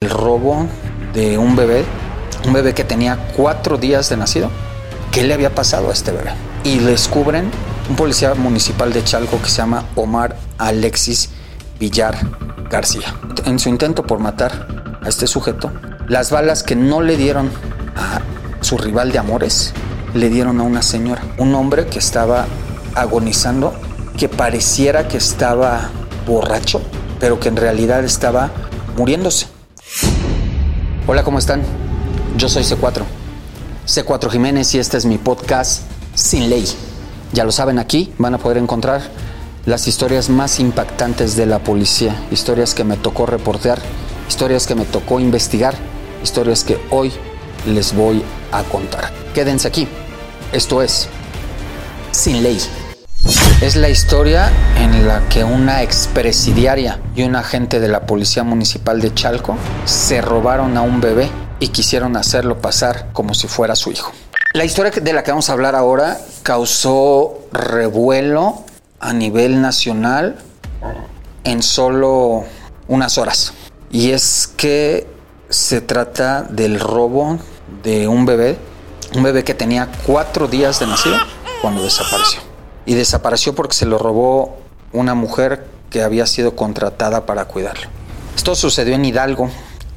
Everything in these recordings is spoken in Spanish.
El robo de un bebé, un bebé que tenía cuatro días de nacido. ¿Qué le había pasado a este bebé? Y descubren un policía municipal de Chalco que se llama Omar Alexis Villar García. En su intento por matar a este sujeto, las balas que no le dieron a su rival de amores, le dieron a una señora, un hombre que estaba agonizando, que pareciera que estaba borracho, pero que en realidad estaba muriéndose. Hola, ¿cómo están? Yo soy C4. C4 Jiménez y este es mi podcast Sin Ley. Ya lo saben, aquí van a poder encontrar las historias más impactantes de la policía, historias que me tocó reportear, historias que me tocó investigar, historias que hoy les voy a contar. Quédense aquí. Esto es Sin Ley. Es la historia en la que una expresidiaria y un agente de la Policía Municipal de Chalco se robaron a un bebé y quisieron hacerlo pasar como si fuera su hijo. La historia de la que vamos a hablar ahora causó revuelo a nivel nacional en solo unas horas. Y es que se trata del robo de un bebé, un bebé que tenía cuatro días de nacido cuando desapareció y desapareció porque se lo robó una mujer que había sido contratada para cuidarlo. Esto sucedió en Hidalgo,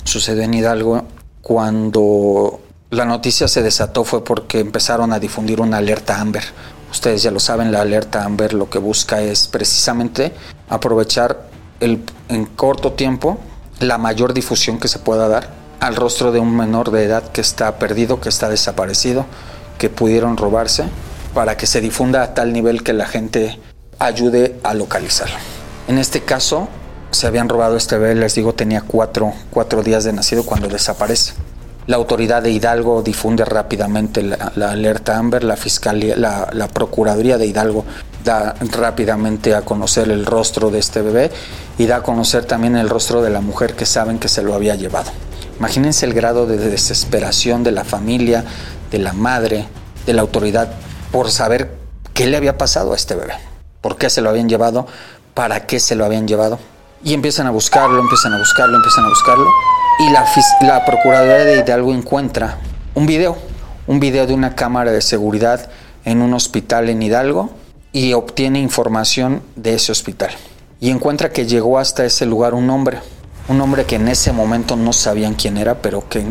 sucedió en Hidalgo cuando la noticia se desató fue porque empezaron a difundir una alerta Amber. Ustedes ya lo saben, la alerta Amber lo que busca es precisamente aprovechar el, en corto tiempo la mayor difusión que se pueda dar al rostro de un menor de edad que está perdido, que está desaparecido, que pudieron robarse para que se difunda a tal nivel que la gente ayude a localizarlo. En este caso, se habían robado este bebé, les digo, tenía cuatro, días de nacido cuando desaparece. La autoridad de Hidalgo difunde rápidamente la, alerta Amber, la fiscalía, la, la, procuraduría de Hidalgo da rápidamente a conocer el rostro de este bebé y da a conocer también el rostro de la mujer que saben que se lo había llevado. Imagínense el grado de desesperación de la familia, de la madre, de la autoridad por saber qué le había pasado a este bebé, por qué se lo habían llevado, para qué se lo habían llevado. Y empiezan a buscarlo, empiezan a buscarlo, empiezan a buscarlo. Y la, la Procuraduría de Hidalgo encuentra un video, un video de una cámara de seguridad en un hospital en Hidalgo y obtiene información de ese hospital. Y encuentra que llegó hasta ese lugar un hombre, un hombre que en ese momento no sabían quién era, pero que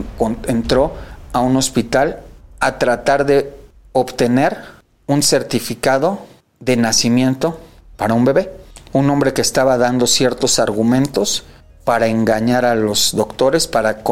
entró a un hospital a tratar de obtener un certificado de nacimiento para un bebé. Un hombre que estaba dando ciertos argumentos para engañar a los doctores, para,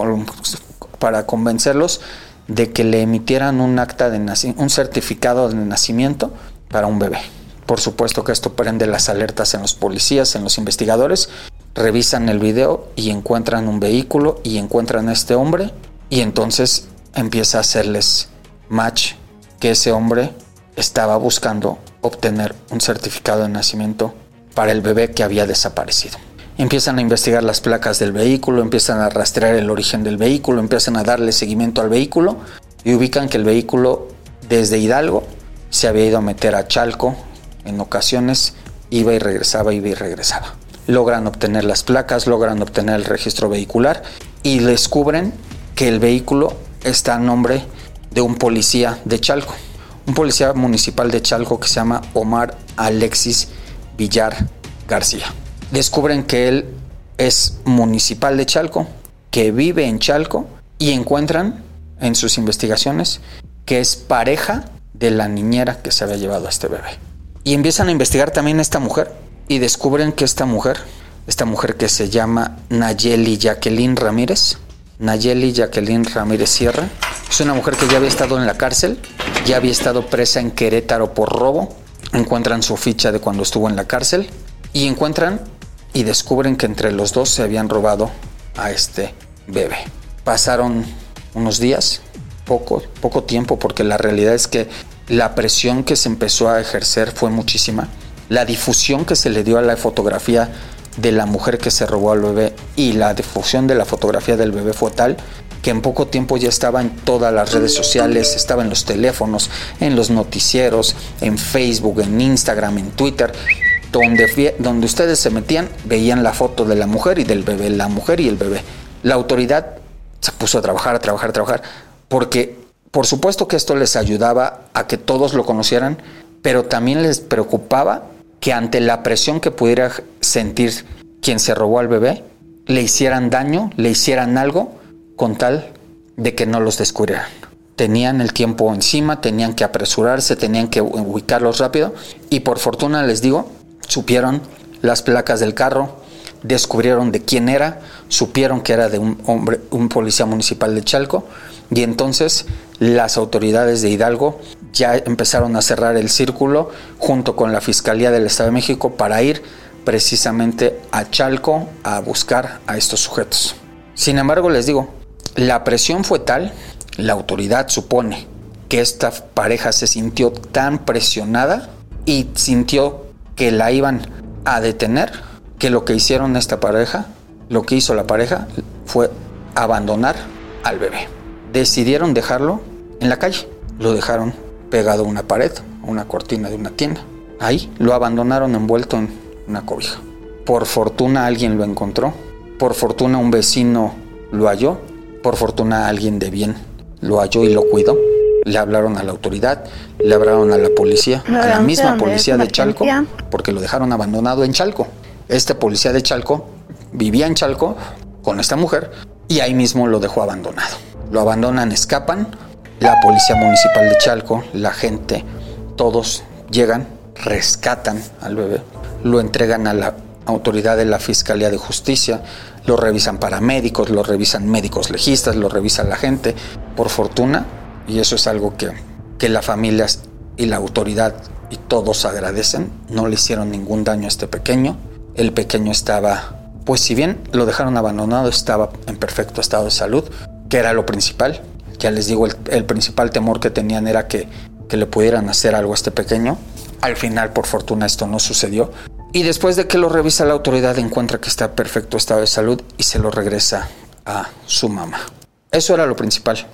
para convencerlos de que le emitieran un acta de un certificado de nacimiento para un bebé. Por supuesto que esto prende las alertas en los policías, en los investigadores. Revisan el video y encuentran un vehículo y encuentran a este hombre y entonces empieza a hacerles match que ese hombre estaba buscando obtener un certificado de nacimiento para el bebé que había desaparecido. Empiezan a investigar las placas del vehículo, empiezan a rastrear el origen del vehículo, empiezan a darle seguimiento al vehículo y ubican que el vehículo desde Hidalgo se había ido a meter a Chalco en ocasiones, iba y regresaba, iba y regresaba. Logran obtener las placas, logran obtener el registro vehicular y descubren que el vehículo está a nombre de un policía de Chalco, un policía municipal de Chalco que se llama Omar Alexis Villar García. Descubren que él es municipal de Chalco, que vive en Chalco y encuentran en sus investigaciones que es pareja de la niñera que se había llevado a este bebé. Y empiezan a investigar también a esta mujer y descubren que esta mujer, esta mujer que se llama Nayeli Jacqueline Ramírez, Nayeli Jacqueline Ramírez Sierra, es una mujer que ya había estado en la cárcel, ya había estado presa en Querétaro por robo, encuentran su ficha de cuando estuvo en la cárcel y encuentran y descubren que entre los dos se habían robado a este bebé. Pasaron unos días, poco, poco tiempo, porque la realidad es que la presión que se empezó a ejercer fue muchísima. La difusión que se le dio a la fotografía de la mujer que se robó al bebé y la difusión de la fotografía del bebé fue tal que en poco tiempo ya estaba en todas las redes sociales, estaba en los teléfonos, en los noticieros, en Facebook, en Instagram, en Twitter, donde, donde ustedes se metían, veían la foto de la mujer y del bebé, la mujer y el bebé. La autoridad se puso a trabajar, a trabajar, a trabajar, porque por supuesto que esto les ayudaba a que todos lo conocieran, pero también les preocupaba que ante la presión que pudiera sentir quien se robó al bebé, le hicieran daño, le hicieran algo con tal de que no los descubrieran. Tenían el tiempo encima, tenían que apresurarse, tenían que ubicarlos rápido y por fortuna les digo, supieron las placas del carro, descubrieron de quién era, supieron que era de un hombre, un policía municipal de Chalco y entonces las autoridades de Hidalgo ya empezaron a cerrar el círculo junto con la Fiscalía del Estado de México para ir precisamente a Chalco a buscar a estos sujetos. Sin embargo, les digo, la presión fue tal, la autoridad supone que esta pareja se sintió tan presionada y sintió que la iban a detener, que lo que hicieron esta pareja, lo que hizo la pareja fue abandonar al bebé. Decidieron dejarlo en la calle, lo dejaron pegado a una pared, a una cortina de una tienda. Ahí lo abandonaron envuelto en una cobija. Por fortuna alguien lo encontró, por fortuna un vecino lo halló, por fortuna alguien de bien lo halló y lo cuidó. Le hablaron a la autoridad, le hablaron a la policía, a la misma policía de Chalco, porque lo dejaron abandonado en Chalco. Este policía de Chalco vivía en Chalco con esta mujer y ahí mismo lo dejó abandonado. Lo abandonan, escapan, la policía municipal de Chalco, la gente, todos llegan, rescatan al bebé, lo entregan a la autoridad de la Fiscalía de Justicia, lo revisan paramédicos, lo revisan médicos legistas, lo revisa la gente. Por fortuna, y eso es algo que, que la familia y la autoridad y todos agradecen, no le hicieron ningún daño a este pequeño. El pequeño estaba, pues si bien lo dejaron abandonado, estaba en perfecto estado de salud, que era lo principal. Ya les digo, el, principal temor que tenían era que, que le pudieran hacer algo a este pequeño. Al final, por fortuna, esto no sucedió. Y después de que lo revisa la autoridad, encuentra que está en perfecto estado de salud y se lo regresa a su mamá. Eso era lo principal.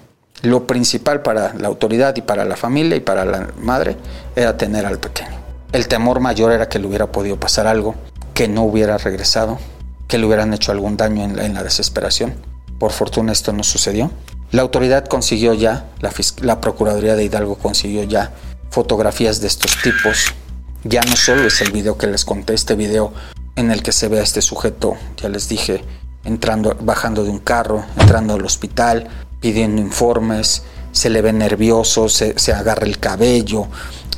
Lo principal para la autoridad y para la familia y para la madre era tener al pequeño. El temor mayor era que le hubiera podido pasar algo, que no hubiera regresado, que le hubieran hecho algún daño en la, en la desesperación. Por fortuna esto no sucedió. La autoridad consiguió ya, la, Procuraduría de Hidalgo consiguió ya fotografías de estos tipos. Ya no solo es el video que les conté, este video en el que se ve a este sujeto, ya les dije, entrando, bajando de un carro, entrando al hospital, pidiendo informes, se le ve nervioso, se, agarra el cabello,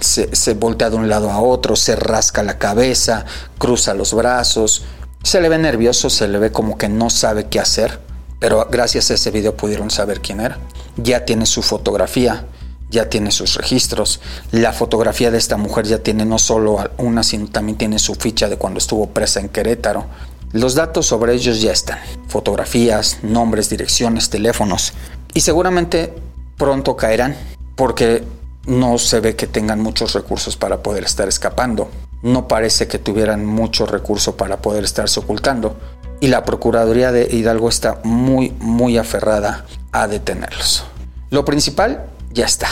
se, se, voltea de un lado a otro, se rasca la cabeza, cruza los brazos, se le ve nervioso, se le ve como que no sabe qué hacer. Pero gracias a ese video pudieron saber quién era. Ya tiene su fotografía, ya tiene sus registros. La fotografía de esta mujer ya tiene no solo una, sino también tiene su ficha de cuando estuvo presa en Querétaro. Los datos sobre ellos ya están. Fotografías, nombres, direcciones, teléfonos. Y seguramente pronto caerán porque no se ve que tengan muchos recursos para poder estar escapando. No parece que tuvieran mucho recurso para poder estarse ocultando y la Procuraduría de Hidalgo está muy, muy aferrada a detenerlos. Lo principal ya está.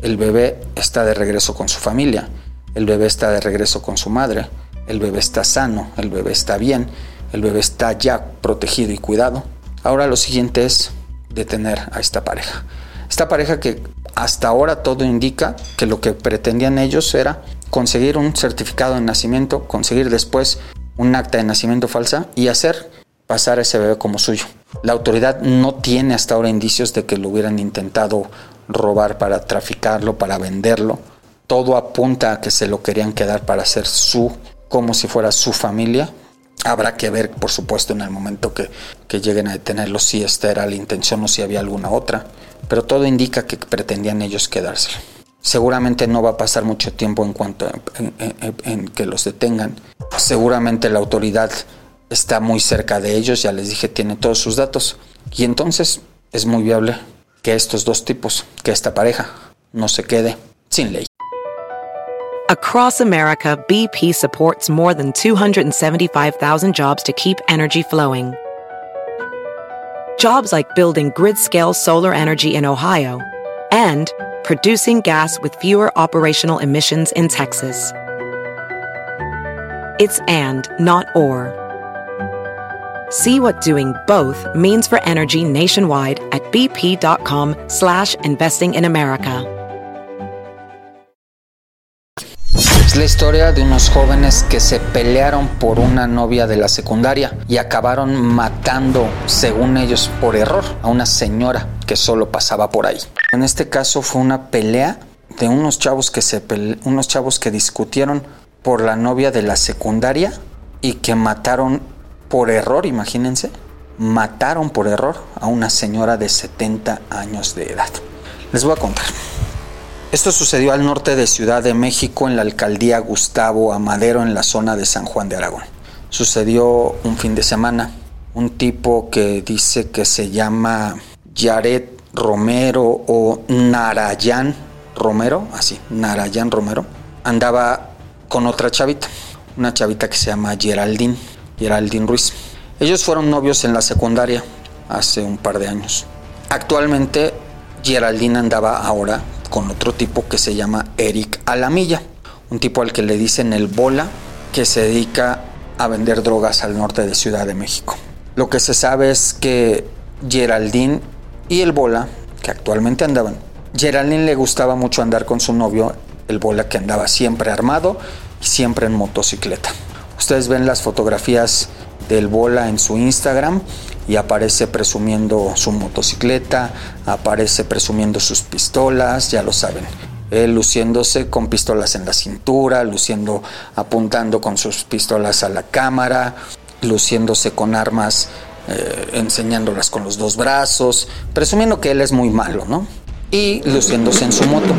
El bebé está de regreso con su familia, el bebé está de regreso con su madre, el bebé está sano, el bebé está bien, el bebé está ya protegido y cuidado. Ahora lo siguiente es detener a esta pareja. Esta pareja que hasta ahora todo indica que lo que pretendían ellos era conseguir un certificado de nacimiento, conseguir después un acta de nacimiento falsa y hacer pasar a ese bebé como suyo. La autoridad no tiene hasta ahora indicios de que lo hubieran intentado robar para traficarlo, para venderlo. Todo apunta a que se lo querían quedar para hacer su, como si fuera su familia. Habrá que ver, por supuesto, en el momento que, que lleguen a detenerlo si esta era la intención o si había alguna otra. Pero todo indica que pretendían ellos quedárselo. Seguramente no va a pasar mucho tiempo en cuanto en, que los detengan. Seguramente la autoridad está muy cerca de ellos, ya les dije, tiene todos sus datos. Y entonces es muy viable que estos dos tipos, que esta pareja, no se quede sin ley. Across America, BP supports more than 275,000 jobs to keep energy flowing. Jobs like building grid-scale solar energy in Ohio and producing gas with fewer operational emissions in Texas. It's and, not or. See what doing both means for energy nationwide at bp.com slash investing in America. Es la historia de unos jóvenes que se pelearon por una novia de la secundaria y acabaron matando, según ellos, por error, a una señora que solo pasaba por ahí. En este caso fue una pelea de unos chavos que se unos chavos que discutieron por la novia de la secundaria y que mataron por error, imagínense, mataron por error a una señora de 70 años de edad. Les voy a contar. Esto sucedió al norte de Ciudad de México, en la alcaldía Gustavo Amadero, en la zona de San Juan de Aragón. Sucedió un fin de semana. Un tipo que dice que se llama Jared Romero o Narayan Romero, así, Narayan Romero, andaba con otra chavita, una chavita que se llama Geraldine, Geraldine Ruiz. Ellos fueron novios en la secundaria hace un par de años. Actualmente Geraldine andaba ahora con otro tipo que se llama Eric Alamilla, un tipo al que le dicen el bola, que se dedica a vender drogas al norte de Ciudad de México. Lo que se sabe es que Geraldine y el Bola, que actualmente andaban. Geraldine le gustaba mucho andar con su novio, el Bola que andaba siempre armado siempre en motocicleta. Ustedes ven las fotografías del Bola en su Instagram y aparece presumiendo su motocicleta, aparece presumiendo sus pistolas, ya lo saben. Él luciéndose con pistolas en la cintura, luciendo apuntando con sus pistolas a la cámara, luciéndose con armas eh, enseñándolas con los dos brazos, presumiendo que él es muy malo, ¿no? Y luciéndose en su moto,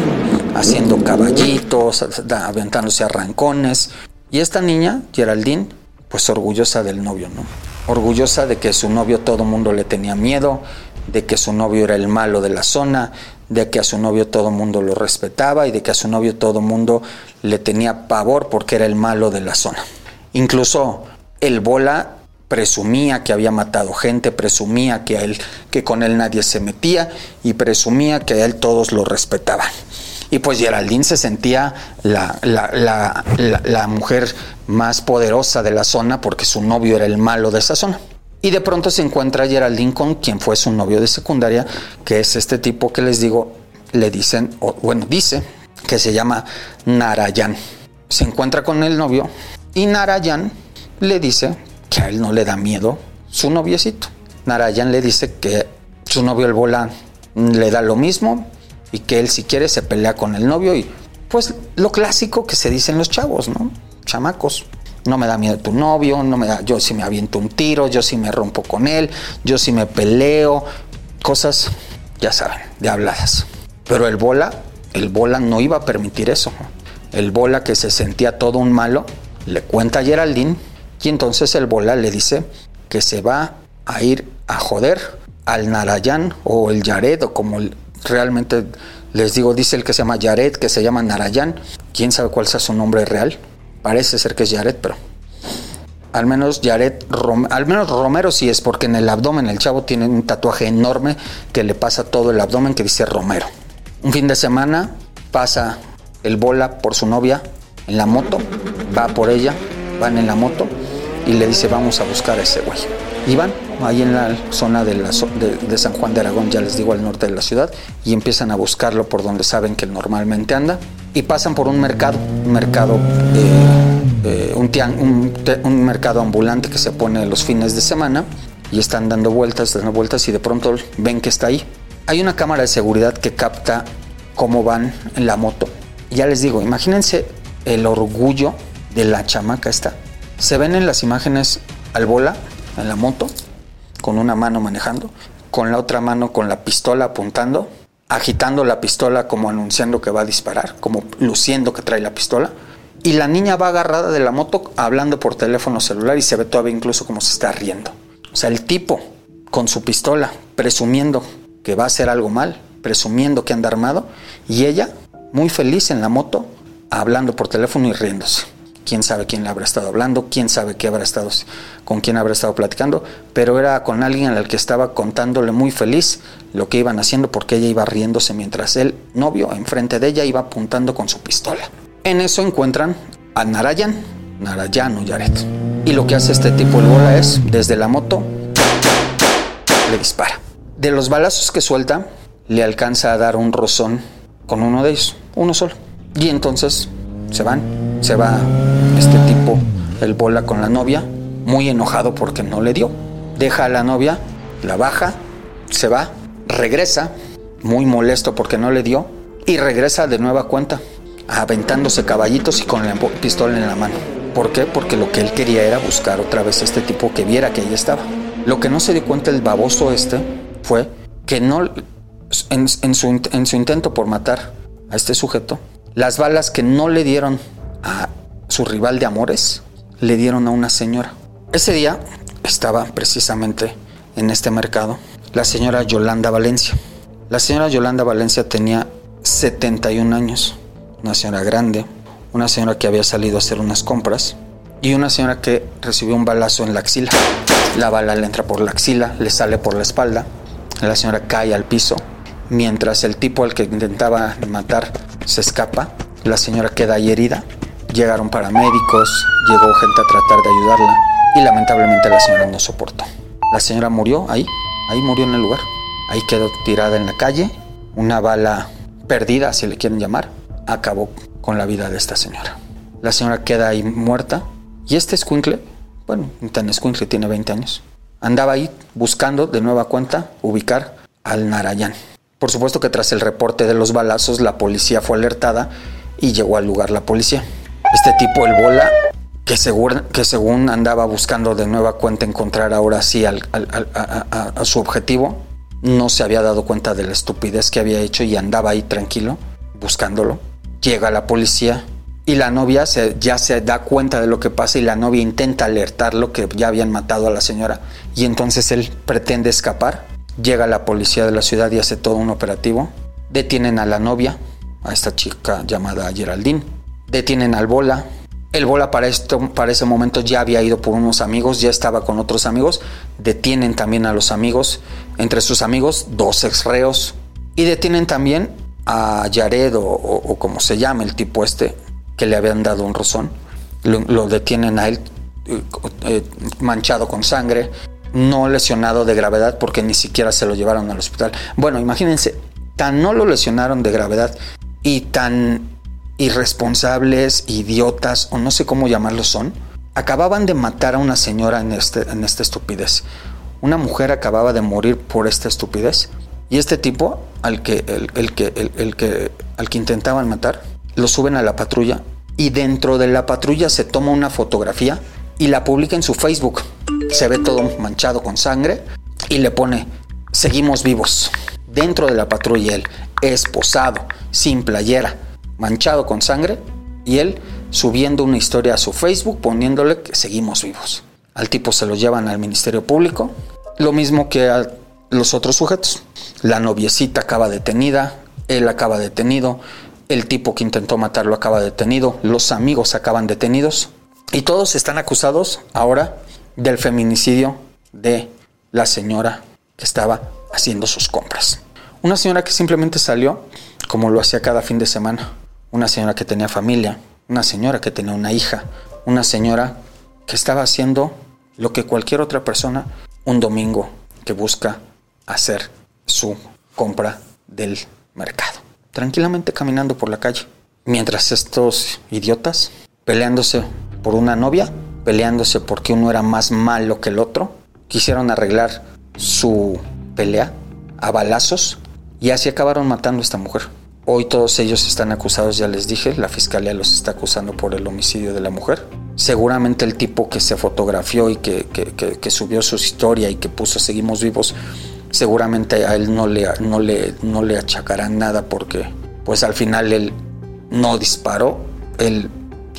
haciendo caballitos, aventándose arrancones. Y esta niña, Geraldine, pues orgullosa del novio, ¿no? Orgullosa de que su novio todo mundo le tenía miedo, de que su novio era el malo de la zona, de que a su novio todo mundo lo respetaba y de que a su novio todo mundo le tenía pavor porque era el malo de la zona. Incluso el bola presumía que había matado gente, presumía que, a él, que con él nadie se metía y presumía que a él todos lo respetaban. Y pues Geraldine se sentía la, la, mujer más poderosa de la zona porque su novio era el malo de esa zona. Y de pronto se encuentra Geraldine con quien fue su novio de secundaria, que es este tipo que les digo, le dicen, o, bueno, dice que se llama Narayan. Se encuentra con el novio y Narayan le dice que a él no le da miedo su noviecito. Narayan le dice que su novio el bola le da lo mismo y que él si quiere se pelea con el novio y pues lo clásico que se dicen los chavos, ¿no? Chamacos. No me da miedo tu novio, no me da, yo si me aviento un tiro, yo si me rompo con él, yo si me peleo, cosas, ya saben, de habladas. Pero el bola, el bola no iba a permitir eso. El bola que se sentía todo un malo, le cuenta a Geraldine y entonces el bola le dice que se va a ir a joder al Narayan o el Yared o como realmente les digo, dice el que se llama Yared, que se llama Narayan. ¿Quién sabe cuál sea su nombre real? Parece ser que es Yared, pero al menos Yared, al menos Romero sí es porque en el abdomen el chavo tiene un tatuaje enorme que le pasa todo el abdomen que dice Romero. Un fin de semana pasa el bola por su novia en la moto, va por ella, van en la moto y le dice vamos a buscar a ese güey. Y van ahí en la zona de, San Juan de Aragón, ya les digo, al norte de la ciudad, y empiezan a buscarlo por donde saben que normalmente anda. y pasan por un mercado, un mercado, eh, eh, un, un, mercado ambulante que se pone los fines de semana y están dando vueltas, dando vueltas y de pronto ven que está ahí. Hay una cámara de seguridad que capta cómo van en la moto. Ya les digo, imagínense el orgullo de la chamaca esta. Se ven en las imágenes al bola en la moto, con una mano manejando, con la otra mano con la pistola apuntando agitando la pistola como anunciando que va a disparar, como luciendo que trae la pistola. Y la niña va agarrada de la moto hablando por teléfono celular y se ve todavía incluso como se está riendo. O sea, el tipo con su pistola presumiendo que va a hacer algo mal, presumiendo que anda armado, y ella muy feliz en la moto hablando por teléfono y riéndose quién sabe quién le habrá estado hablando, quién sabe qué habrá estado, con quién habrá estado platicando, pero era con alguien al que estaba contándole muy feliz lo que iban haciendo porque ella iba riéndose mientras el novio enfrente de ella iba apuntando con su pistola. En eso encuentran a Narayan, Narayan o Yaret. Y lo que hace este tipo el bola es, desde la moto, le dispara. De los balazos que suelta, le alcanza a dar un rozón con uno de ellos, uno solo. Y entonces se van, se va este tipo, el bola con la novia, muy enojado porque no le dio. Deja a la novia, la baja, se va, regresa, muy molesto porque no le dio, y regresa de nueva cuenta, aventándose caballitos y con la pistola en la mano. ¿Por qué? Porque lo que él quería era buscar otra vez a este tipo que viera que ella estaba. Lo que no se dio cuenta el baboso este fue que no, su, en su intento por matar a este sujeto, las balas que no le dieron a su rival de amores, le dieron a una señora. Ese día estaba precisamente en este mercado la señora Yolanda Valencia. La señora Yolanda Valencia tenía 71 años, una señora grande, una señora que había salido a hacer unas compras y una señora que recibió un balazo en la axila. La bala le entra por la axila, le sale por la espalda, la señora cae al piso, mientras el tipo al que intentaba matar se escapa, la señora queda ahí herida, llegaron paramédicos, llegó gente a tratar de ayudarla y lamentablemente la señora no soportó. La señora murió ahí, ahí murió en el lugar, ahí quedó tirada en la calle, una bala perdida, si le quieren llamar, acabó con la vida de esta señora. La señora queda ahí muerta y este escuincle, bueno, tan escuincle tiene 20 años, andaba ahí buscando de nueva cuenta ubicar al Narayan. Por supuesto que tras el reporte de los balazos, la policía fue alertada y llegó al lugar la policía. Este tipo, el bola, que, según, que según andaba buscando de nueva cuenta encontrar ahora sí al, a, su objetivo, no se había dado cuenta de la estupidez que había hecho y andaba ahí tranquilo, buscándolo. Llega la policía y la novia se, ya se da cuenta de lo que pasa y la novia intenta alertarlo que ya habían matado a la señora y entonces él pretende escapar Llega la policía de la ciudad y hace todo un operativo. Detienen a la novia, a esta chica llamada Geraldine. Detienen al Bola. El Bola para, esto, para ese momento ya había ido por unos amigos, ya estaba con otros amigos. Detienen también a los amigos. Entre sus amigos, dos ex reos. Y detienen también a Yared o, como se llama el tipo este, que le habían dado un rozón. Lo, detienen a él eh, eh, manchado con sangre no lesionado de gravedad porque ni siquiera se lo llevaron al hospital. Bueno, imagínense, tan no lo lesionaron de gravedad y tan irresponsables, idiotas o no sé cómo llamarlos son, acababan de matar a una señora en, este, en esta estupidez. Una mujer acababa de morir por esta estupidez y este tipo al que, el, que, el que, al que intentaban matar lo suben a la patrulla y dentro de la patrulla se toma una fotografía y la publica en su Facebook. Se ve todo manchado con sangre y le pone, seguimos vivos. Dentro de la patrulla él, esposado, sin playera, manchado con sangre y él subiendo una historia a su Facebook poniéndole que seguimos vivos. Al tipo se lo llevan al Ministerio Público, lo mismo que a los otros sujetos. La noviecita acaba detenida, él acaba detenido, el tipo que intentó matarlo acaba detenido, los amigos acaban detenidos y todos están acusados ahora del feminicidio de la señora que estaba haciendo sus compras. Una señora que simplemente salió como lo hacía cada fin de semana. Una señora que tenía familia, una señora que tenía una hija, una señora que estaba haciendo lo que cualquier otra persona un domingo que busca hacer su compra del mercado. Tranquilamente caminando por la calle. Mientras estos idiotas, peleándose por una novia, peleándose porque uno era más malo que el otro, quisieron arreglar su pelea a balazos y así acabaron matando a esta mujer. Hoy todos ellos están acusados, ya les dije, la fiscalía los está acusando por el homicidio de la mujer. Seguramente el tipo que se fotografió y que, que, subió su historia y que puso Seguimos vivos, seguramente a él no le, no, le, no le achacarán nada porque pues al final él no disparó, él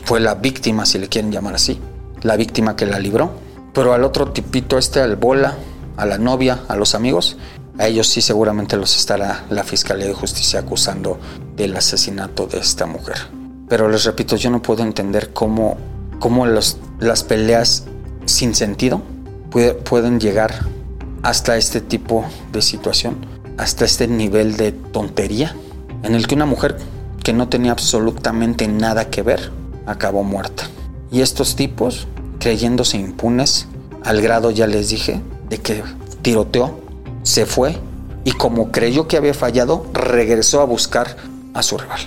fue la víctima, si le quieren llamar así, la víctima que la libró. Pero al otro tipito este, al bola, a la novia, a los amigos, a ellos sí seguramente los estará la Fiscalía de Justicia acusando del asesinato de esta mujer. Pero les repito, yo no puedo entender cómo, cómo las peleas sin sentido pueden llegar hasta este tipo de situación, hasta este nivel de tontería, en el que una mujer que no tenía absolutamente nada que ver acabó muerta. Y estos tipos, creyéndose impunes, al grado ya les dije, de que tiroteó se fue y como creyó que había fallado, regresó a buscar a su rival.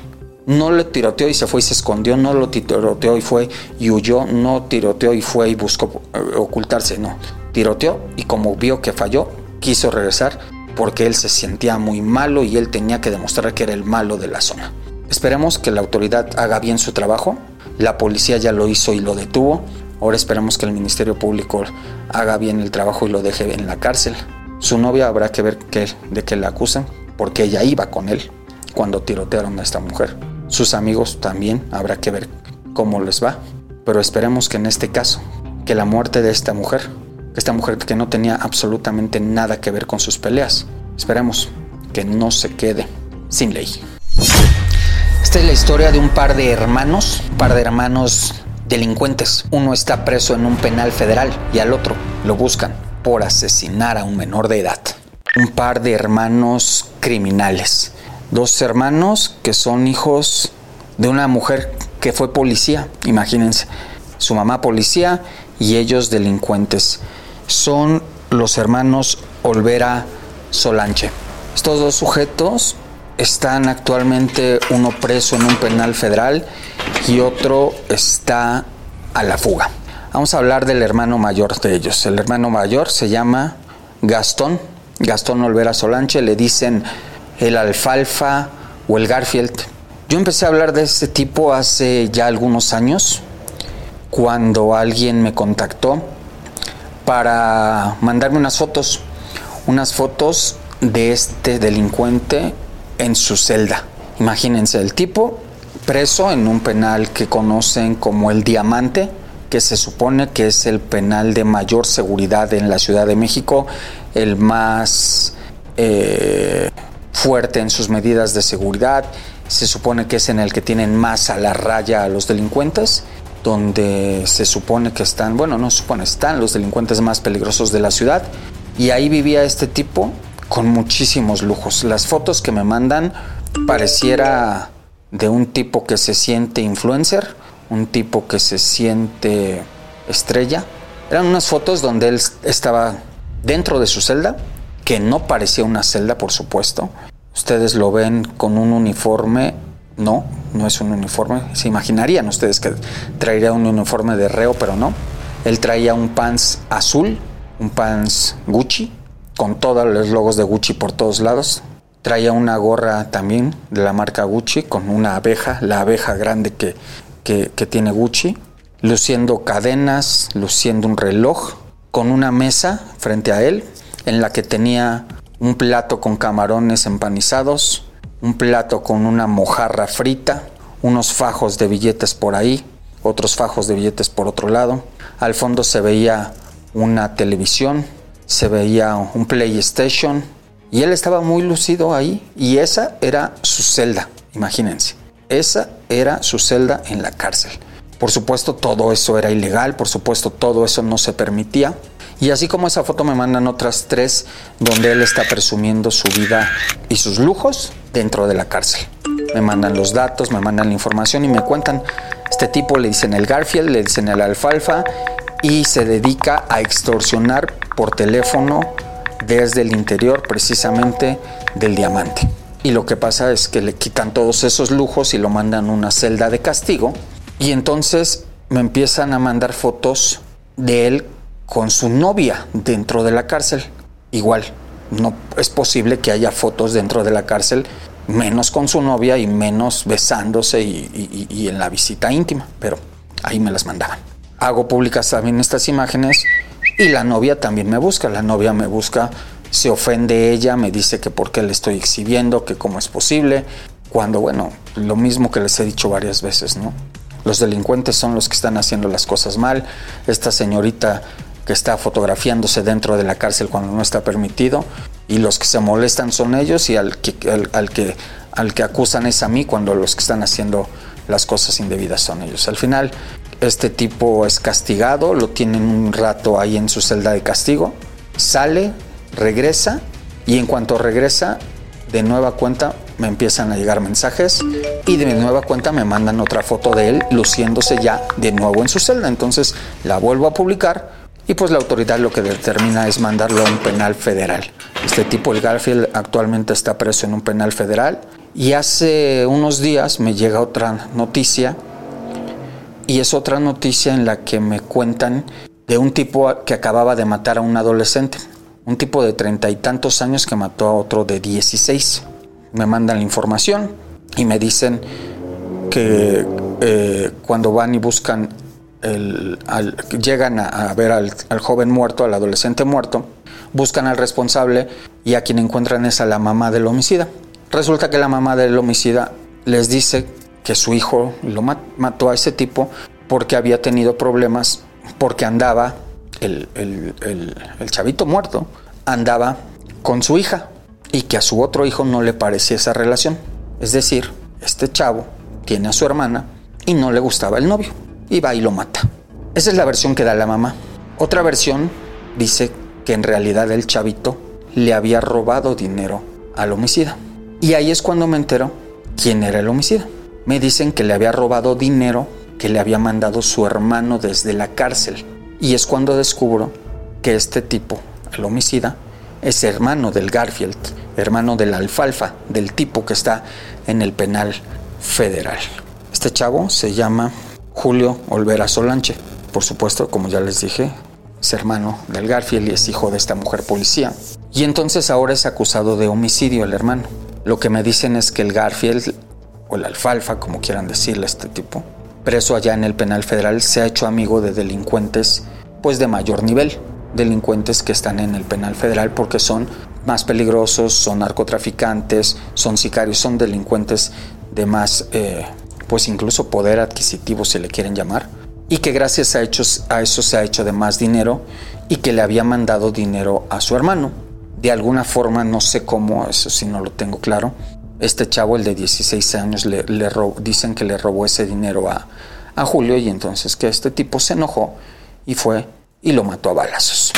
No le tiroteó y se fue y se escondió, no lo tiroteó y fue y huyó, no tiroteó y fue y buscó eh, ocultarse, no. Tiroteó y como vio que falló, quiso regresar porque él se sentía muy malo y él tenía que demostrar que era el malo de la zona. Esperemos que la autoridad haga bien su trabajo. La policía ya lo hizo y lo detuvo. Ahora esperemos que el Ministerio Público haga bien el trabajo y lo deje en la cárcel. Su novia habrá que ver de qué la acusan, porque ella iba con él cuando tirotearon a esta mujer. Sus amigos también habrá que ver cómo les va. Pero esperemos que en este caso, que la muerte de esta mujer, esta mujer que no tenía absolutamente nada que ver con sus peleas, esperemos que no se quede sin ley. Esta es la historia de un par de hermanos, un par de hermanos delincuentes. Uno está preso en un penal federal y al otro lo buscan por asesinar a un menor de edad. Un par de hermanos criminales. Dos hermanos que son hijos de una mujer que fue policía, imagínense. Su mamá policía y ellos delincuentes. Son los hermanos Olvera Solanche. Estos dos sujetos están actualmente uno preso en un penal federal y otro está a la fuga. Vamos a hablar del hermano mayor de ellos. El hermano mayor se llama Gastón, Gastón Olvera Solanche, le dicen el alfalfa o el Garfield. Yo empecé a hablar de este tipo hace ya algunos años, cuando alguien me contactó para mandarme unas fotos, unas fotos de este delincuente en su celda. Imagínense, el tipo preso en un penal que conocen como el Diamante, que se supone que es el penal de mayor seguridad en la Ciudad de México, el más eh, fuerte en sus medidas de seguridad, se supone que es en el que tienen más a la raya a los delincuentes, donde se supone que están, bueno, no se supone, están los delincuentes más peligrosos de la ciudad, y ahí vivía este tipo con muchísimos lujos. Las fotos que me mandan pareciera de un tipo que se siente influencer, un tipo que se siente estrella. Eran unas fotos donde él estaba dentro de su celda, que no parecía una celda, por supuesto. Ustedes lo ven con un uniforme. No, no es un uniforme. Se imaginarían ustedes que traería un uniforme de reo, pero no. Él traía un pants azul, un pants Gucci, con todos los logos de Gucci por todos lados. Traía una gorra también de la marca Gucci con una abeja, la abeja grande que que, tiene Gucci, luciendo cadenas, luciendo un reloj, con una mesa frente a él en la que tenía un plato con camarones empanizados, un plato con una mojarra frita, unos fajos de billetes por ahí, otros fajos de billetes por otro lado. Al fondo se veía una televisión, se veía un PlayStation y él estaba muy lucido ahí y esa era su celda, imagínense. Esa era su celda en la cárcel. Por supuesto, todo eso era ilegal, por supuesto, todo eso no se permitía. Y así como esa foto me mandan otras tres donde él está presumiendo su vida y sus lujos dentro de la cárcel. Me mandan los datos, me mandan la información y me cuentan, este tipo le dicen el Garfield, le dicen el alfalfa y se dedica a extorsionar por teléfono desde el interior precisamente del diamante. y lo que pasa es que le quitan todos esos lujos y lo mandan a una celda de castigo y entonces me empiezan a mandar fotos de él con su novia dentro de la cárcel. Igual, no es posible que haya fotos dentro de la cárcel menos con su novia y menos besándose y, en la visita íntima, pero ahí me las mandaban. Hago públicas también estas imágenes y la novia también me busca, la novia me busca, se ofende ella, me dice que por qué le estoy exhibiendo, que cómo es posible, cuando bueno, lo mismo que les he dicho varias veces, ¿no? Los delincuentes son los que están haciendo las cosas mal. Esta señorita que está fotografiándose dentro de la cárcel cuando no está permitido y los que se molestan son ellos y al que, al, que, al que acusan es a mí cuando los que están haciendo las cosas indebidas son ellos. Al final, este tipo es castigado, lo tienen un rato ahí en su celda de castigo, sale, regresa y en cuanto regresa, de nueva cuenta me empiezan a llegar mensajes y de nueva cuenta me mandan otra foto de él luciéndose ya de nuevo en su celda. Entonces la vuelvo a publicar y pues la autoridad lo que determina es mandarlo a un penal federal. Este tipo, el Garfield, actualmente está preso en un penal federal y hace unos días me llega otra noticia y es otra noticia en la que me cuentan de un tipo que acababa de matar a un adolescente, un tipo de treinta y tantos años que mató a otro de 16. Me mandan la información y me dicen que eh, cuando van y buscan llegan a, ver al, joven muerto, al adolescente muerto, buscan al responsable y a quien encuentran es a la mamá del homicida. Resulta que la mamá del homicida les dice que su hijo lo mató a ese tipo porque había tenido problemas, porque andaba, el, el chavito muerto, andaba con su hija y que a su otro hijo no le parecía esa relación. Es decir, este chavo tiene a su hermana y no le gustaba el novio y va y lo mata. Esa es la versión que da la mamá. Otra versión dice que en realidad el chavito le había robado dinero al homicida. Y ahí es cuando me entero quién era el homicida. Me dicen que le había robado dinero que le había mandado su hermano desde la cárcel. Y es cuando descubro que este tipo, el homicida, es hermano del Garfield, hermano del alfalfa, del tipo que está en el penal federal. Este chavo se llama Julio Olvera Solanche. Por supuesto, como ya les dije, es hermano del Garfield y es hijo de esta mujer policía. Y entonces ahora es acusado de homicidio el hermano. Lo que me dicen es que el Garfield, o el alfalfa, como quieran decirle este tipo, preso allá en el penal federal, se ha hecho amigo de delincuentes pues de mayor nivel. Delincuentes que están en el penal federal porque son más peligrosos, son narcotraficantes, son sicarios, son delincuentes de más eh, pues incluso poder adquisitivo se le quieren llamar, y que gracias a, hechos, a eso se ha hecho de más dinero y que le había mandado dinero a su hermano. De alguna forma, no sé cómo, eso sí no lo tengo claro, este chavo, el de 16 años, le, dicen que le robó ese dinero a, a Julio y entonces que este tipo se enojó y fue y lo mató a balazos.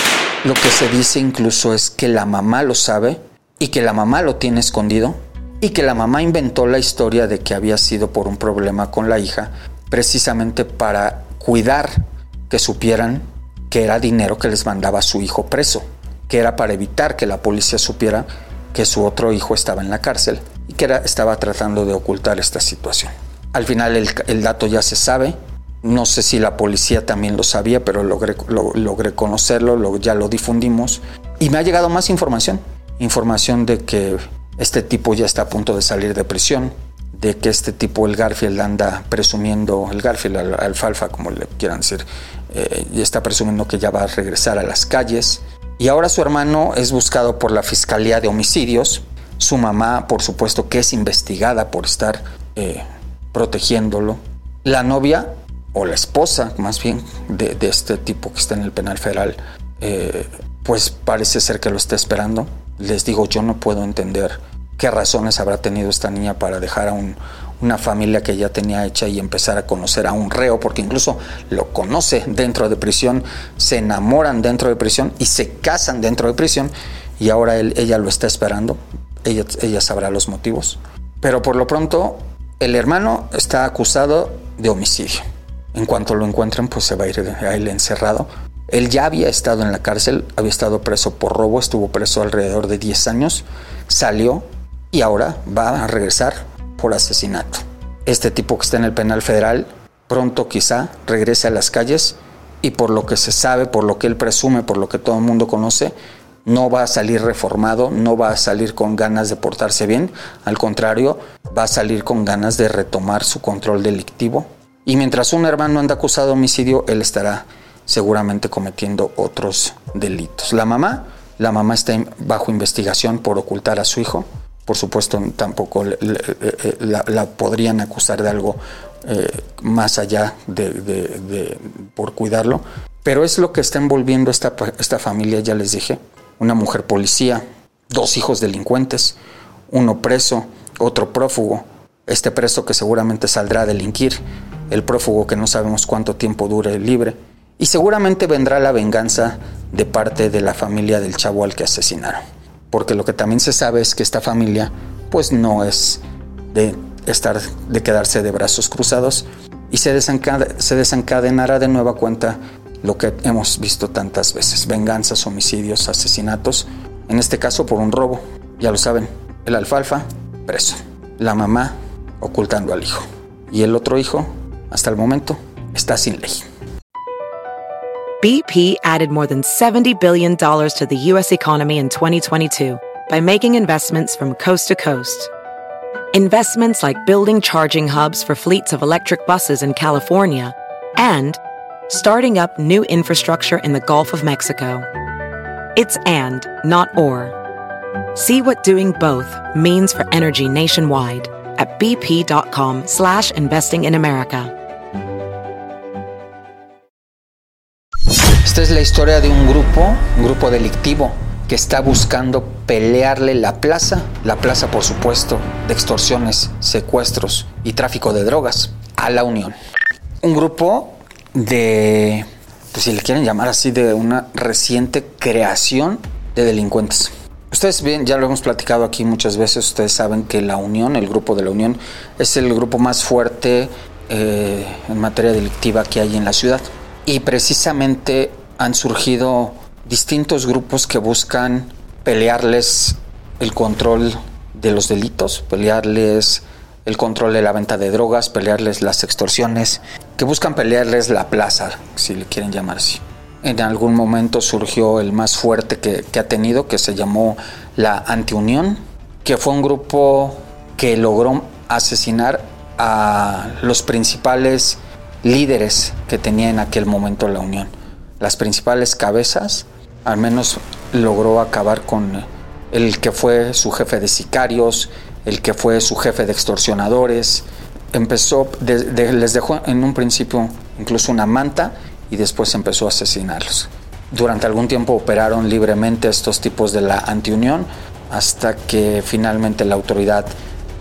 Lo que se dice incluso es que la mamá lo sabe y que la mamá lo tiene escondido y que la mamá inventó la historia de que había sido por un problema con la hija, precisamente para cuidar que supieran que era dinero que les mandaba su hijo preso, que era para evitar que la policía supiera que su otro hijo estaba en la cárcel y que estaba tratando de ocultar esta situación. Al final el, dato ya se sabe, no sé si la policía también lo sabía, pero logré, logré conocerlo, ya lo difundimos y me ha llegado más información, información de que este tipo ya está a punto de salir de prisión, de que este tipo, el Garfield, anda presumiendo, el Garfield, el alfalfa, como le quieran decir, eh, ya está presumiendo que ya va a regresar a las calles. Y ahora su hermano es buscado por la Fiscalía de Homicidios. Su mamá, por supuesto, que es investigada por estar eh, protegiéndolo. La novia, o la esposa más bien, de, este tipo que está en el penal federal, eh, pues parece ser que lo está esperando. Les digo, yo no puedo entender qué razones habrá tenido esta niña para dejar a una familia que ya tenía hecha y empezar a conocer a un reo, porque incluso lo conoce dentro de prisión, se enamoran dentro de prisión y se casan dentro de prisión y ahora ella lo está esperando, ella, sabrá los motivos. Pero por lo pronto el hermano está acusado de homicidio. En cuanto lo encuentren, pues se va a ir a él encerrado. Él ya había estado en la cárcel, había estado preso por robo, estuvo preso alrededor de 10 años, salió y ahora va a regresar por asesinato. Este tipo que está en el penal federal pronto quizá regrese a las calles y por lo que se sabe, por lo que él presume, por lo que todo el mundo conoce, no va a salir reformado, no va a salir con ganas de portarse bien, al contrario, va a salir con ganas de retomar su control delictivo. Y mientras un hermano anda acusado de homicidio, él estará seguramente cometiendo otros delitos. La mamá, la mamá está bajo investigación por ocultar a su hijo. Por supuesto, tampoco la, podrían acusar de algo eh, más allá de, por cuidarlo. Pero es lo que está envolviendo esta, esta familia, ya les dije una mujer policía, dos hijos delincuentes, uno preso, otro prófugo, este preso que seguramente saldrá a delinquir, el prófugo que no sabemos cuánto tiempo dure libre, y seguramente vendrá la venganza de parte de la familia del chavo al que asesinaron. Porque lo que también se sabe es que esta familia pues no es de estar de quedarse de brazos cruzados y se, se desencadenará de nueva cuenta lo que hemos visto tantas veces, venganzas, homicidios, asesinatos, en este caso por un robo, ya lo saben, el alfalfa preso, la mamá ocultando al hijo y el otro hijo, hasta el momento, está sin ley. BP added more than $70 billion to the U.S. economy in 2022 by making investments from coast to coast. Investments like building charging hubs for fleets of electric buses in California and starting up new infrastructure in the Gulf of Mexico. It's and, not or. See what doing both means for energy nationwide at bp.com slash investing in America. Esta es la historia de un grupo, un grupo delictivo que está buscando pelearle la plaza, la plaza por supuesto de extorsiones, secuestros y tráfico de drogas a la Unión. Un grupo de, pues si le quieren llamar así, de una reciente creación de delincuentes. Ustedes bien, ya lo hemos platicado aquí muchas veces, ustedes saben que la Unión, el grupo de la Unión, es el grupo más fuerte eh, en materia delictiva que hay en la ciudad. Y precisamente han surgido distintos grupos que buscan pelearles el control de los delitos, pelearles el control de la venta de drogas, pelearles las extorsiones, que buscan pelearles la plaza, si le quieren llamar así. En algún momento surgió el más fuerte que, ha tenido, que se llamó la Antiunión, que fue un grupo que logró asesinar a los principales líderes que tenía en aquel momento la Unión. Las principales cabezas, al menos logró acabar con el que fue su jefe de sicarios, el que fue su jefe de extorsionadores. Empezó, les dejó en un principio incluso una manta y después empezó a asesinarlos. Durante algún tiempo operaron libremente estos tipos de la antiunión hasta que finalmente la autoridad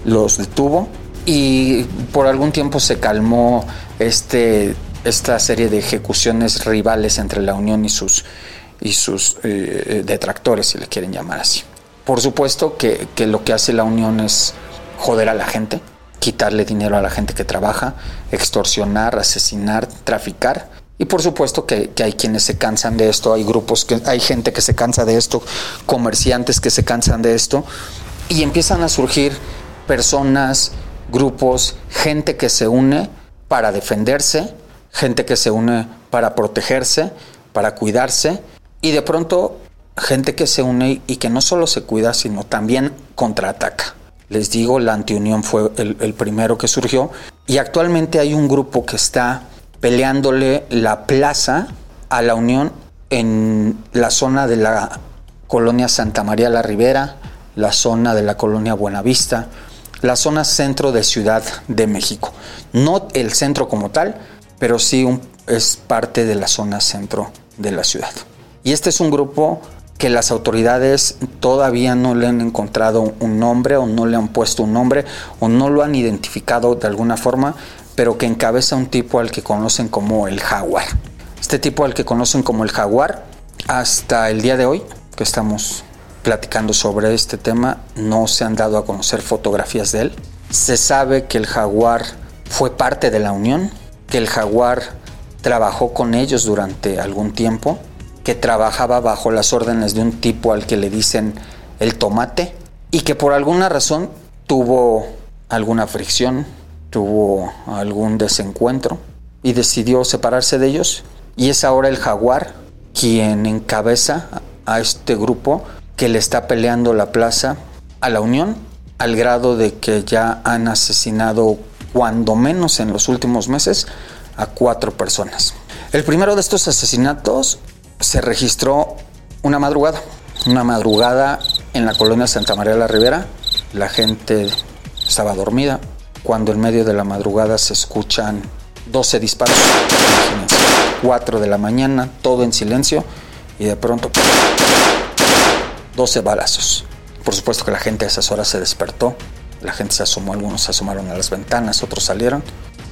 los detuvo y por algún tiempo se calmó este, esta serie de ejecuciones rivales entre la Unión y sus, y sus eh, eh, detractores, si le quieren llamar así. Por supuesto que, lo que hace la Unión es joder a la gente, quitarle dinero a la gente que trabaja, extorsionar, asesinar, traficar. Y por supuesto que, hay quienes se cansan de esto, hay grupos, que hay gente que se cansa de esto, comerciantes que se cansan de esto, y empiezan a surgir personas, grupos, gente que se une para defenderse, gente que se une para protegerse, para cuidarse, y de pronto gente que se une y que no solo se cuida, sino también contraataca. Les digo, la antiunión fue el, primero que surgió y actualmente hay un grupo que está peleándole la plaza a la Unión en la zona de la colonia Santa María la Ribera, la zona de la colonia Buenavista, la zona centro de Ciudad de México. No el centro como tal, pero sí es parte de la zona centro de la ciudad. Y este es un grupo que las autoridades todavía no le han encontrado un nombre o no le han puesto un nombre o no lo han identificado de alguna forma, pero que encabeza un tipo al que conocen como el jaguar. Este tipo al que conocen como el jaguar, hasta el día de hoy que estamos platicando sobre este tema, no se han dado a conocer fotografías de él. Se sabe que el jaguar fue parte de la Unión, que el jaguar trabajó con ellos durante algún tiempo que trabajaba bajo las órdenes de un tipo al que le dicen el tomate, y que por alguna razón tuvo alguna fricción, tuvo algún desencuentro y decidió separarse de ellos. Y es ahora el jaguar quien encabeza a este grupo que le está peleando la plaza a la Unión al grado de que ya han asesinado cuando menos en los últimos meses a cuatro personas. El primero de estos asesinatos se registró una madrugada, una madrugada en la colonia Santa María la Ribera. La gente estaba dormida cuando en medio de la madrugada se escuchan 12 disparos, 4 de la mañana, todo en silencio y de pronto 12 balazos. Por supuesto que la gente a esas horas se despertó, la gente se asomó, algunos se asomaron a las ventanas, otros salieron,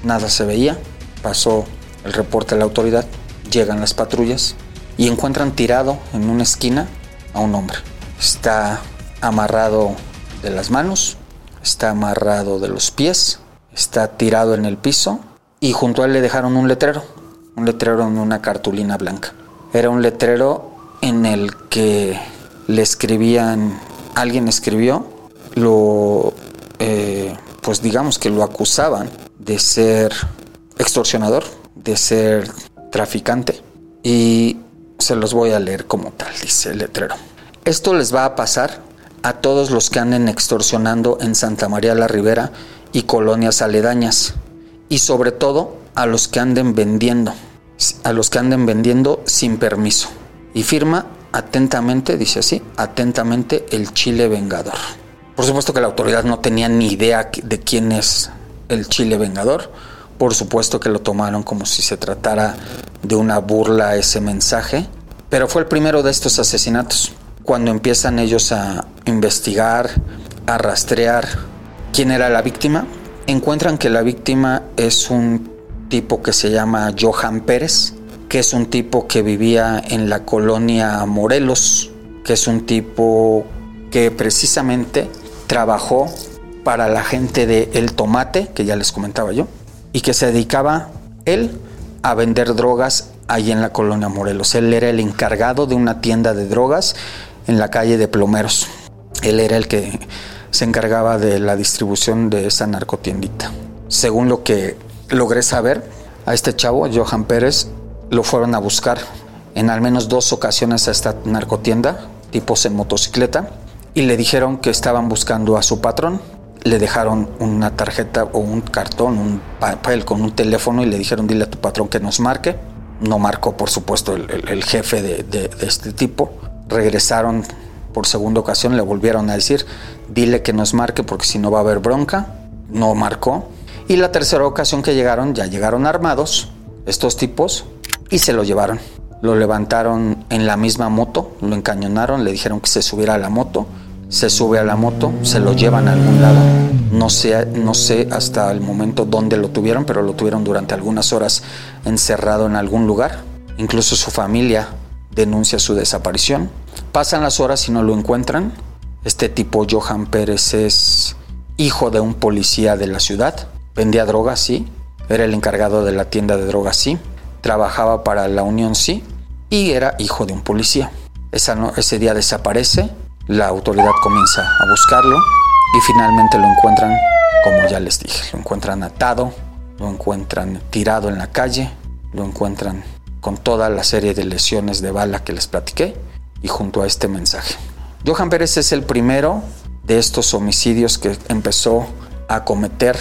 nada se veía, pasó el reporte de la autoridad, llegan las patrullas y encuentran tirado en una esquina a un hombre. Está amarrado de las manos, está amarrado de los pies, está tirado en el piso y junto a él le dejaron un letrero, un letrero en una cartulina blanca. Era un letrero en el que le escribían, alguien escribió, lo, eh, pues digamos que lo acusaban de ser extorsionador, de ser traficante. Y se los voy a leer como tal, dice el letrero. Esto les va a pasar a todos los que anden extorsionando en Santa María la Ribera y colonias aledañas. Y sobre todo a los que anden vendiendo, a los que anden vendiendo sin permiso. Y firma atentamente, dice así, atentamente el Chile Vengador. Por supuesto que la autoridad no tenía ni idea de quién es el Chile Vengador por supuesto que lo tomaron como si se tratara de una burla ese mensaje, pero fue el primero de estos asesinatos. Cuando empiezan ellos a investigar, a rastrear quién era la víctima, encuentran que la víctima es un tipo que se llama Johan Pérez, que es un tipo que vivía en la colonia Morelos, que es un tipo que precisamente trabajó para la gente de El Tomate, que ya les comentaba yo, y que se dedicaba él a vender drogas ahí en la colonia Morelos. Él era el encargado de una tienda de drogas en la calle de Plomeros. Él era el que se encargaba de la distribución de esa narcotiendita. Según lo que logré saber, a este chavo, Johan Pérez, lo fueron a buscar en al menos dos ocasiones a esta narcotienda, tipos en motocicleta, y le dijeron que estaban buscando a su patrón, le dejaron una tarjeta o un cartón, un papel con un teléfono y le dijeron dile a tu patrón que nos marque. No marcó, por supuesto, el, jefe de, de, este tipo. Regresaron por segunda ocasión, le volvieron a decir dile que nos marque porque si no va a haber bronca. No marcó. Y la tercera ocasión que llegaron, ya llegaron armados estos tipos y se lo llevaron. Lo levantaron en la misma moto, lo encañonaron, le dijeron que se subiera a la moto se sube a la moto, se lo llevan a algún lado. No sé, no sé hasta el momento dónde lo tuvieron, pero lo tuvieron durante algunas horas encerrado en algún lugar. Incluso su familia denuncia su desaparición. Pasan las horas y no lo encuentran. Este tipo, Johan Pérez, es hijo de un policía de la ciudad. Vendía drogas, sí. Era el encargado de la tienda de drogas, sí. Trabajaba para la Unión, sí. Y era hijo de un policía. ese día desaparece la autoridad comienza a buscarlo y finalmente lo encuentran, como ya les dije, lo encuentran atado, lo encuentran tirado en la calle, lo encuentran con toda la serie de lesiones de bala que les platiqué y junto a este mensaje. Johan Pérez es el primero de estos homicidios que empezó a cometer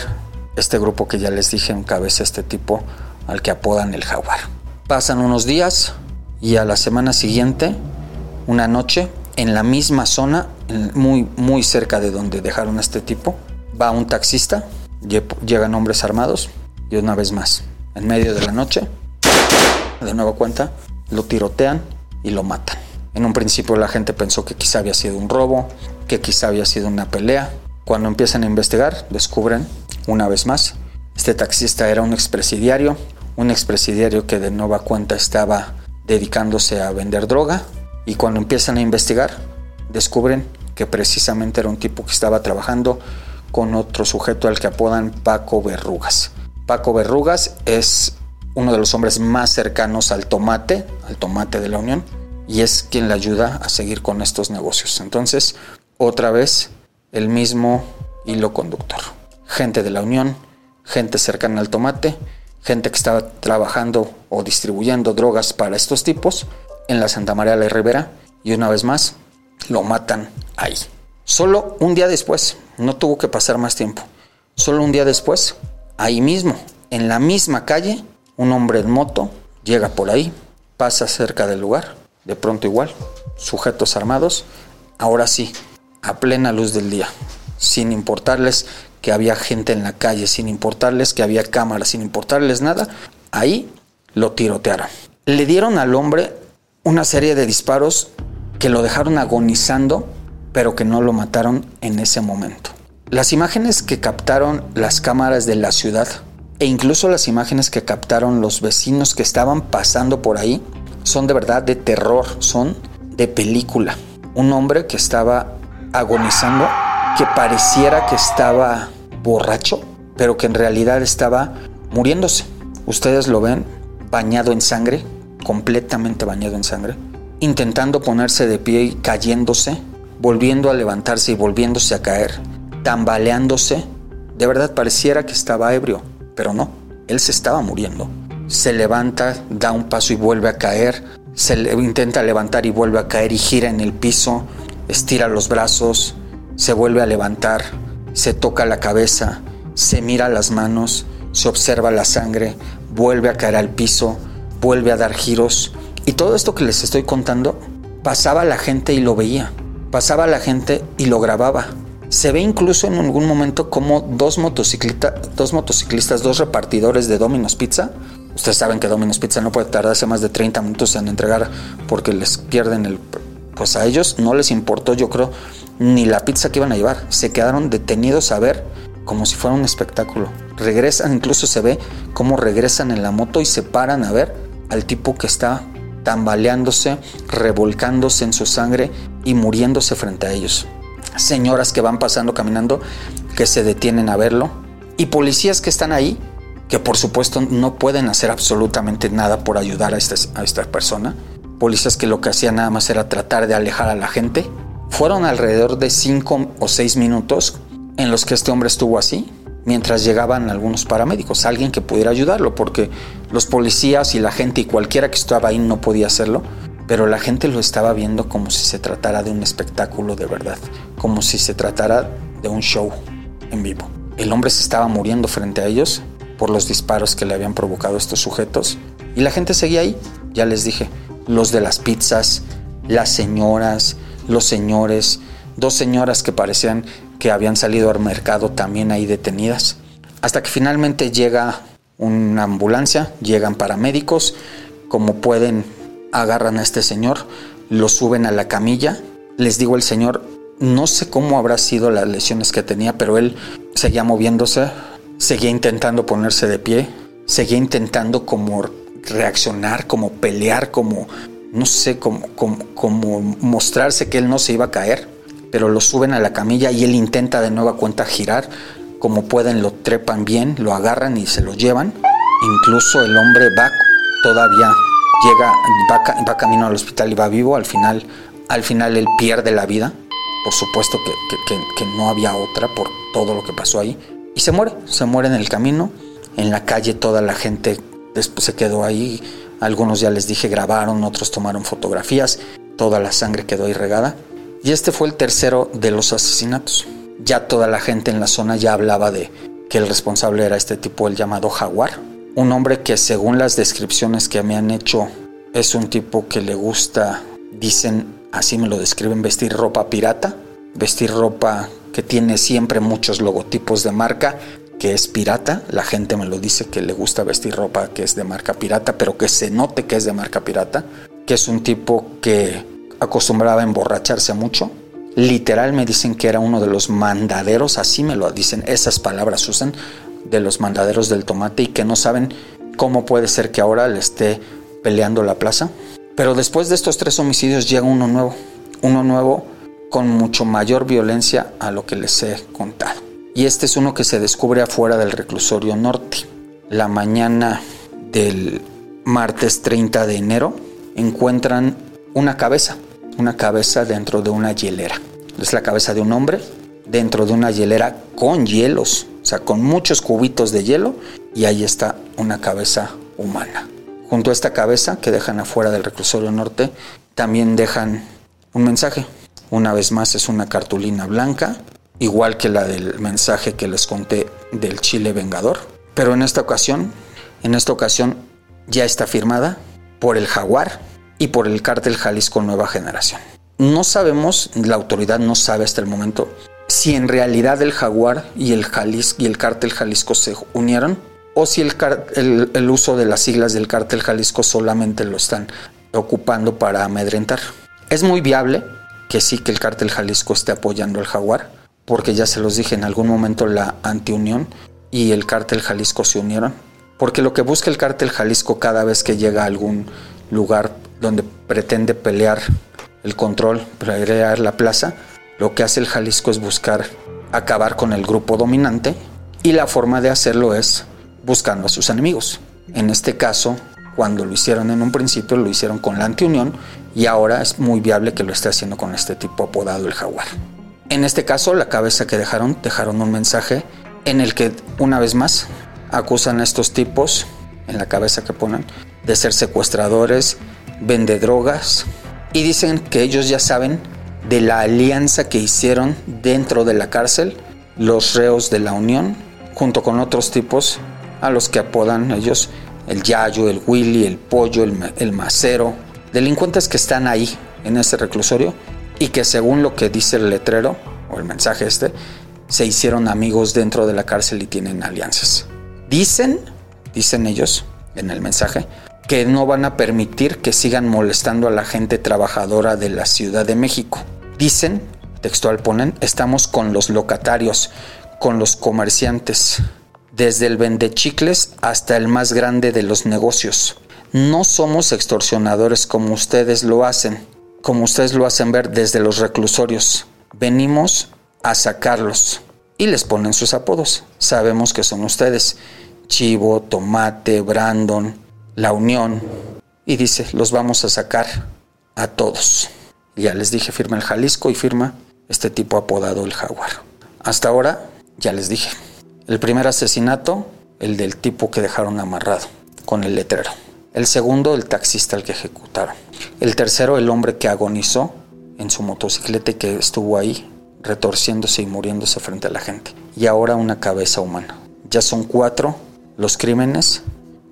este grupo que ya les dije encabeza este tipo al que apodan el jaguar. Pasan unos días y a la semana siguiente, una noche, en la misma zona, muy, muy cerca de donde dejaron a este tipo, va un taxista, llegan hombres armados y una vez más, en medio de la noche, de nuevo cuenta, lo tirotean y lo matan. En un principio la gente pensó que quizá había sido un robo, que quizá había sido una pelea. Cuando empiezan a investigar, descubren, una vez más, este taxista era un expresidiario, un expresidiario que de nueva cuenta estaba dedicándose a vender droga y cuando empiezan a investigar, descubren que precisamente era un tipo que estaba trabajando con otro sujeto al que apodan Paco Verrugas. Paco Verrugas es uno de los hombres más cercanos al tomate, al tomate de la Unión, y es quien le ayuda a seguir con estos negocios. Entonces, otra vez el mismo hilo conductor. Gente de la Unión, gente cercana al tomate, gente que estaba trabajando o distribuyendo drogas para estos tipos en la Santa María la Rivera y una vez más lo matan ahí. Solo un día después, no tuvo que pasar más tiempo, solo un día después, ahí mismo, en la misma calle, un hombre en moto llega por ahí, pasa cerca del lugar, de pronto igual, sujetos armados, ahora sí, a plena luz del día, sin importarles que había gente en la calle, sin importarles que había cámaras, sin importarles nada, ahí lo tirotearon. Le dieron al hombre una serie de disparos que lo dejaron agonizando, pero que no lo mataron en ese momento. Las imágenes que captaron las cámaras de la ciudad e incluso las imágenes que captaron los vecinos que estaban pasando por ahí son de verdad de terror, son de película. Un hombre que estaba agonizando, que pareciera que estaba borracho, pero que en realidad estaba muriéndose. Ustedes lo ven bañado en sangre, completamente bañado en sangre, intentando ponerse de pie y cayéndose, volviendo a levantarse y volviéndose a caer, tambaleándose. De verdad pareciera que estaba ebrio, pero no, él se estaba muriendo. Se levanta, da un paso y vuelve a caer, se intenta levantar y vuelve a caer y gira en el piso, estira los brazos, se vuelve a levantar, se toca la cabeza, se mira las manos, se observa la sangre, vuelve a caer al piso, vuelve a dar giros. Y todo esto que les estoy contando, pasaba la gente y lo veía. Pasaba la gente y lo grababa. Se ve incluso en algún momento como dos, dos motociclistas, dos repartidores de Domino's Pizza. Ustedes saben que Domino's Pizza no puede tardarse más de 30 minutos en entregar porque les pierden el... Pues a ellos no les importó, yo creo, ni la pizza que iban a llevar. Se quedaron detenidos a ver como si fuera un espectáculo. Regresan, incluso se ve cómo regresan en la moto y se paran a ver al tipo que está tambaleándose, revolcándose en su sangre y muriéndose frente a ellos. Señoras que van pasando caminando que se detienen a verlo y policías que están ahí que por supuesto no pueden hacer absolutamente nada por ayudar a, este, a esta persona. Policías que lo que hacían nada más era tratar de alejar a la gente fueron alrededor de cinco o seis minutos en los que este hombre estuvo así, mientras llegaban algunos paramédicos, alguien que pudiera ayudarlo, porque los policías y la gente y cualquiera que estaba ahí no podía hacerlo, pero la gente lo estaba viendo como si se tratara de un espectáculo de verdad, como si se tratara de un show en vivo. El hombre se estaba muriendo frente a ellos por los disparos que le habían provocado estos sujetos y la gente seguía ahí, ya les dije, los de las pizzas, las señoras, los señores, dos señoras que parecían que habían salido al mercado también ahí detenidas. Hasta que finalmente llega una ambulancia, llegan paramédicos, como pueden agarran a este señor, lo suben a la camilla. Les digo el señor, no sé cómo habrá sido las lesiones que tenía, pero él seguía moviéndose, seguía intentando ponerse de pie, seguía intentando como reaccionar, como pelear, como no sé, cómo como, mostrarse que él no se iba a caer, pero lo suben a la camilla y él intenta de nueva cuenta girar, como pueden lo trepan bien, lo agarran y se lo llevan. Incluso el hombre va todavía, llega, va, va camino al hospital y va vivo, al final, al final él pierde la vida, por supuesto que, que no había otra por todo lo que pasó ahí, y se muere, se muere en el camino, en la calle toda la gente después se quedó ahí algunos ya les dije grabaron, otros tomaron fotografías, toda la sangre quedó ahí regada. Y este fue el tercero de los asesinatos. Ya toda la gente en la zona ya hablaba de que el responsable era este tipo, el llamado Jaguar. Un hombre que según las descripciones que me han hecho es un tipo que le gusta, dicen, así me lo describen, vestir ropa pirata, vestir ropa que tiene siempre muchos logotipos de marca, que es pirata. La gente me lo dice que le gusta vestir ropa que es de marca pirata, pero que se note que es de marca pirata. Que es un tipo que acostumbraba a emborracharse mucho. Literal me dicen que era uno de los mandaderos, así me lo dicen, esas palabras usan, de los mandaderos del tomate y que no saben cómo puede ser que ahora le esté peleando la plaza. Pero después de estos tres homicidios llega uno nuevo, uno nuevo con mucho mayor violencia a lo que les he contado y este es uno que se descubre afuera del reclusorio norte. La mañana del martes 30 de enero encuentran una cabeza, una cabeza dentro de una hielera. Es la cabeza de un hombre dentro de una hielera con hielos, o sea, con muchos cubitos de hielo, y ahí está una cabeza humana. Junto a esta cabeza que dejan afuera del reclusorio norte, también dejan un mensaje. Una vez más es una cartulina blanca, igual que la del mensaje que les conté del Chile Vengador, pero en esta ocasión, en esta ocasión ya está firmada por el Jaguar y por el cártel Jalisco Nueva Generación. No sabemos, la autoridad no sabe hasta el momento si en realidad el Jaguar y el, Jalisco, y el cártel Jalisco se unieron o si el, el, uso de las siglas del cártel Jalisco solamente lo están ocupando para amedrentar. Es muy viable que sí que el cártel Jalisco esté apoyando al Jaguar, porque ya se los dije en algún momento la antiunión y el cártel Jalisco se unieron. Porque lo que busca el cártel Jalisco cada vez que llega a algún lugar donde pretende pelear el control, pelear la plaza, lo que hace el Jalisco es buscar acabar con el grupo dominante y la forma de hacerlo es buscando a sus enemigos. En este caso, cuando lo hicieron en un principio, lo hicieron con la antiunión y ahora es muy viable que lo esté haciendo con este tipo apodado el jaguar. En este caso, la cabeza que dejaron, dejaron un mensaje en el que, una vez más, acusan a estos tipos, en la cabeza que ponen, de ser secuestradores, vende drogas y dicen que ellos ya saben de la alianza que hicieron dentro de la cárcel los reos de la Unión junto con otros tipos a los que apodan ellos el Yayo, el Willy, el Pollo, el, Macero, delincuentes que están ahí en ese reclusorio y que según lo que dice el letrero o el mensaje este, se hicieron amigos dentro de la cárcel y tienen alianzas. Dicen, dicen ellos en el mensaje, que no van a permitir que sigan molestando a la gente trabajadora de la Ciudad de México. Dicen, textual ponen, estamos con los locatarios, con los comerciantes, desde el vendechicles hasta el más grande de los negocios. No somos extorsionadores como ustedes lo hacen, como ustedes lo hacen ver desde los reclusorios. Venimos a sacarlos. Y les ponen sus apodos. Sabemos que son ustedes. Chivo, Tomate, Brandon, La Unión. Y dice, los vamos a sacar a todos. Ya les dije, firma el Jalisco y firma este tipo apodado el Jaguar. Hasta ahora, ya les dije, el primer asesinato, el del tipo que dejaron amarrado, con el letrero. El segundo, el taxista al que ejecutaron. El tercero, el hombre que agonizó en su motocicleta y que estuvo ahí retorciéndose y muriéndose frente a la gente. Y ahora una cabeza humana. Ya son cuatro los crímenes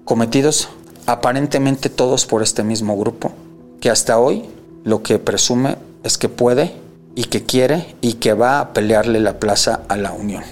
cometidos aparentemente todos por este mismo grupo, que hasta hoy lo que presume es que puede y que quiere y que va a pelearle la plaza a la Unión.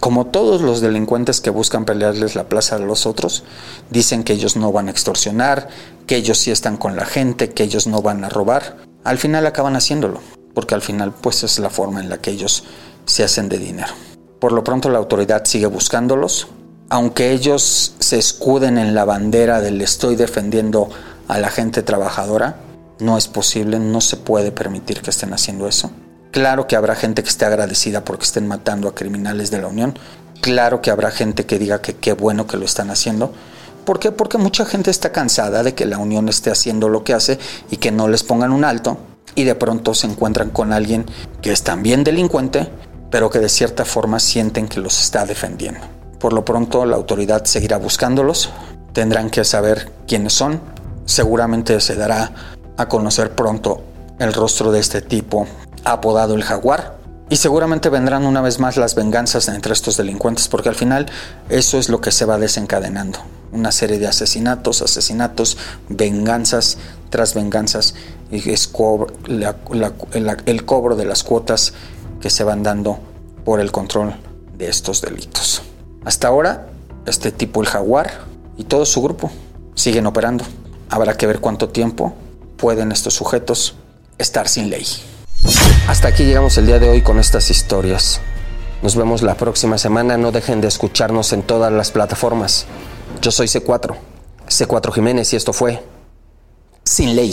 Como todos los delincuentes que buscan pelearles la plaza a los otros, dicen que ellos no van a extorsionar, que ellos sí están con la gente, que ellos no van a robar. Al final acaban haciéndolo, porque al final pues es la forma en la que ellos se hacen de dinero. Por lo pronto la autoridad sigue buscándolos, aunque ellos se escuden en la bandera del estoy defendiendo a la gente trabajadora, no es posible, no se puede permitir que estén haciendo eso. Claro que habrá gente que esté agradecida porque estén matando a criminales de la Unión. Claro que habrá gente que diga que qué bueno que lo están haciendo. ¿Por qué? Porque mucha gente está cansada de que la Unión esté haciendo lo que hace y que no les pongan un alto y de pronto se encuentran con alguien que es también delincuente, pero que de cierta forma sienten que los está defendiendo. Por lo pronto la autoridad seguirá buscándolos, tendrán que saber quiénes son, seguramente se dará a conocer pronto el rostro de este tipo apodado el jaguar. Y seguramente vendrán una vez más las venganzas entre estos delincuentes, porque al final eso es lo que se va desencadenando. Una serie de asesinatos, asesinatos, venganzas tras venganzas, y es el cobro de las cuotas que se van dando por el control de estos delitos. Hasta ahora, este tipo, el jaguar, y todo su grupo siguen operando. Habrá que ver cuánto tiempo pueden estos sujetos estar sin ley. Hasta aquí llegamos el día de hoy con estas historias. Nos vemos la próxima semana. No dejen de escucharnos en todas las plataformas. Yo soy C4, C4 Jiménez y esto fue Sin Ley.